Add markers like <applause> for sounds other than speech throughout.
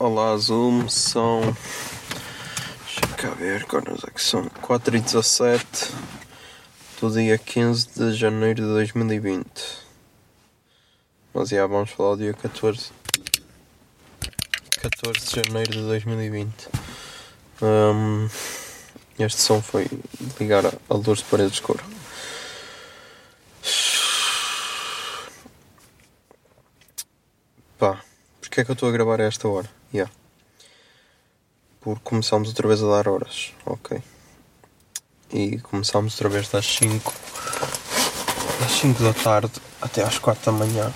Olá, Zoom, são. Deixa cá ver quantas é que são. 4 e 17 do dia 15 de janeiro de 2020. Mas já vamos falar do dia 14. 14 de janeiro de 2020. Hum, este som foi ligar a, luz de paredes de cor. Pá, porque é que eu estou a gravar a esta hora? Yeah. Porque começámos outra vez a dar horas, ok. E começámos outra vez das 5 das 5 da tarde até às 4 da manhã.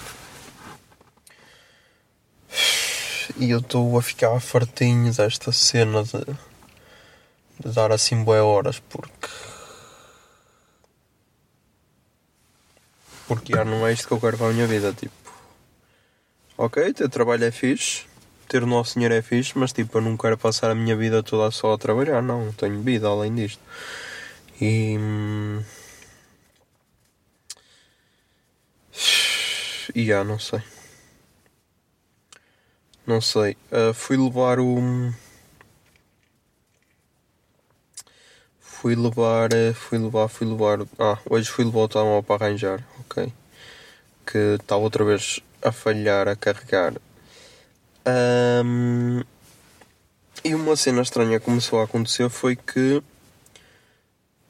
E eu estou a ficar fartinho desta cena de, de dar assim boas horas porque. Porque já não é isto que eu quero para a minha vida, tipo. Ok, ter trabalho é fixe, ter o nosso dinheiro é fixe, mas tipo, eu não quero passar a minha vida toda só a trabalhar, não, tenho vida além disto. E. hum, <sighs> E já, não sei. Não sei. Ah, fui levar o. Fui levar. eh, Fui levar, fui levar. Ah, hoje fui levar o telemóvel para arranjar, ok? Que está outra vez a falhar a carregar. Ahm, e uma cena estranha que começou a acontecer foi que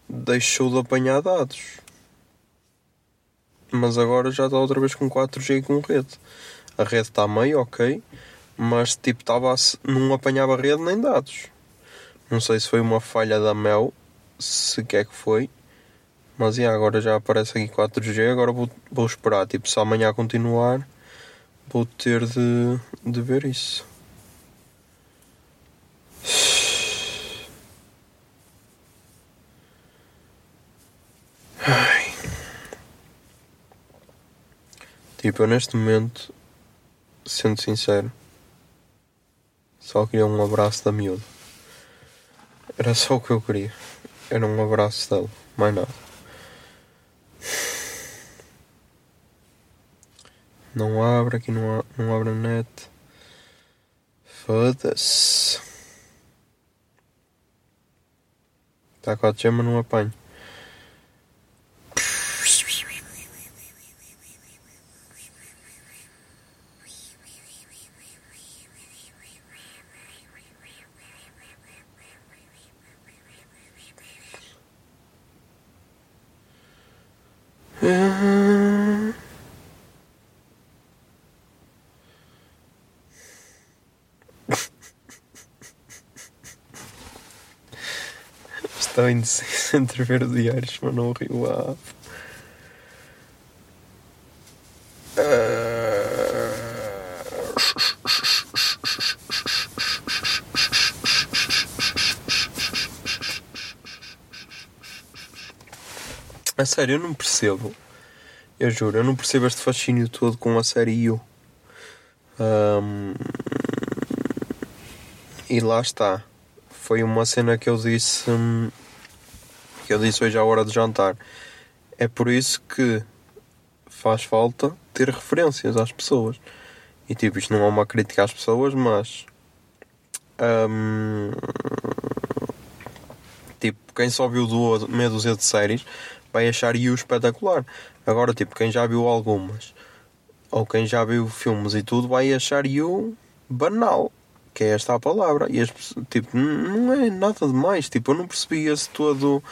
deixou de apanhar dados. Mas agora já está outra vez com 4G e com rede. A rede está meio ok, mas tipo estava a se- não apanhava rede nem dados. Não sei se foi uma falha da Mel, se quer que foi. Mas yeah, agora já aparece aqui 4G, agora vou, vou esperar. Tipo, se amanhã continuar, vou ter de, de ver isso. Ai. Tipo, eu neste momento, sendo sincero, só queria um abraço da miúda. Era só o que eu queria. Era um abraço dela, mais nada. Não abre aqui, não, não abre a net. Foda-se. Está com a gema, não apanho. Estou indeciso <laughs> entre ver o diários, mas não o Rio Ave. A sério, eu não percebo. Eu juro, eu não percebo este fascínio todo com a série You. Ahm, E lá está. Foi uma cena que eu disse. hum, Que eu disse hoje à hora de jantar. É por isso que faz falta ter referências às pessoas. E tipo, isto não é uma crítica às pessoas, mas. hum, tipo, quem só viu duas, meia dúzia de séries vai achar You espetacular. Agora, tipo, quem já viu algumas ou quem já viu filmes e tudo vai achar You banal. Que é esta a palavra. E as tipo, n- não é nada demais. Tipo, eu não percebi esse todo,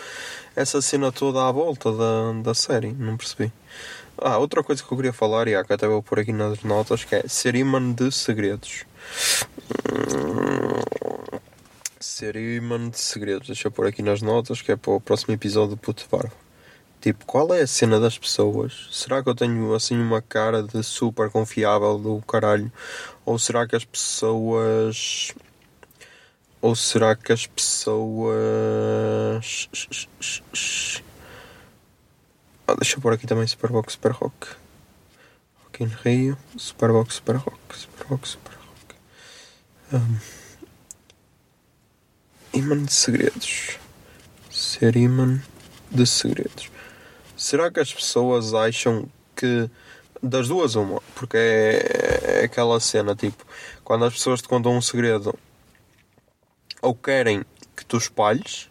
essa cena toda à volta da, da série. Não percebi. Ah, outra coisa que eu queria falar, e que até vou pôr aqui nas notas, que é ser imã de segredos. Ser imã de segredos. Deixa eu pôr aqui nas notas, que é para o próximo episódio do Puto Barba. Tipo, qual é a cena das pessoas? Será que eu tenho assim uma cara de super confiável do caralho? Ou será que as pessoas. Ou será que as pessoas. Ah, deixa eu pôr aqui também Superbox Super Rock. Rock in Rio. Superbox Super Rock. Superbox Super Rock. Um, imã de segredos. Ser imã de segredos. Será que as pessoas acham que. Das duas, uma. Porque é, é aquela cena, tipo, quando as pessoas te contam um segredo, ou querem que tu espalhes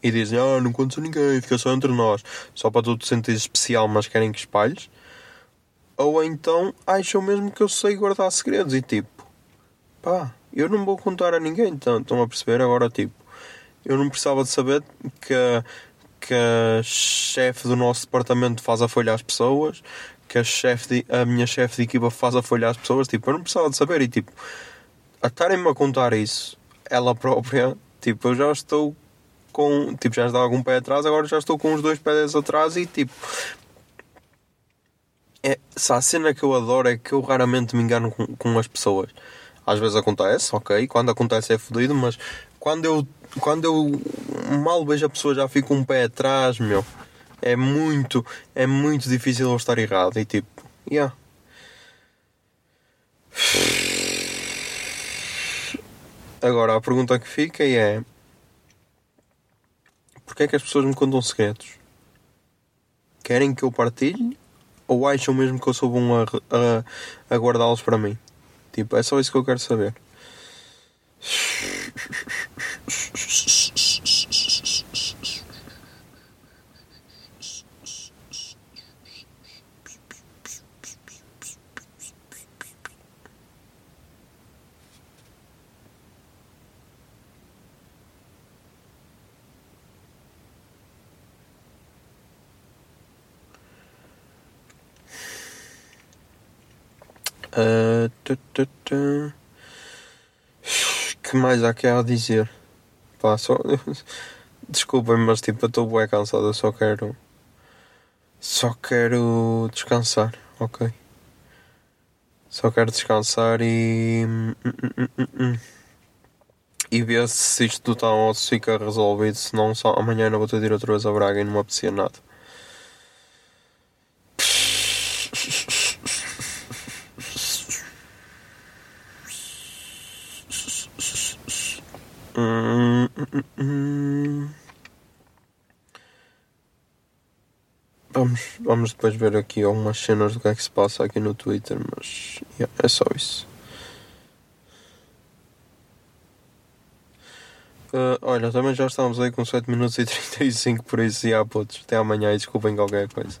e dizem, ah, não contes a ninguém, fica só entre nós, só para tu te sentires especial, mas querem que espalhes, ou então acham mesmo que eu sei guardar segredos e tipo, pá, eu não vou contar a ninguém, então, estão a perceber? Agora, tipo, eu não precisava de saber que, que a chefe do nosso departamento faz a folha às pessoas, que a, chefe de, a minha chefe de equipa faz a folha às pessoas, tipo, eu não precisava de saber e tipo, a estarem-me a contar isso, ela própria, tipo, eu já estou com, tipo, já estava com um pé atrás, agora já estou com os dois pés atrás e tipo, é, a cena que eu adoro é que eu raramente me engano com, com as pessoas. Às vezes acontece, ok, quando acontece é fodido, mas quando eu, quando eu mal vejo a pessoa já fico um pé atrás, meu, é muito, é muito difícil eu estar errado e tipo, yeah. Agora, a pergunta que fica é Porquê é que as pessoas me contam segredos? Querem que eu partilhe? Ou acham mesmo que eu sou bom a, a, a guardá-los para mim? Tipo, é só isso que eu quero saber. Ah, tu, tu, tu. que mais há que há a dizer? Pá, só. <laughs> Desculpem, mas tipo, eu estou bem cansado. Eu só quero. Só quero descansar, ok? Só quero descansar e. E ver se isto do tão se fica resolvido. Senão só amanhã não vou ter de ir outra vez a Braga e não me apetecia nada. Vamos, vamos depois ver aqui algumas cenas do que é que se passa aqui no Twitter, mas yeah, é só isso. Ah, olha, também já estamos aí com 7 minutos e 35, por isso, já, putos, até amanhã e desculpem qualquer coisa.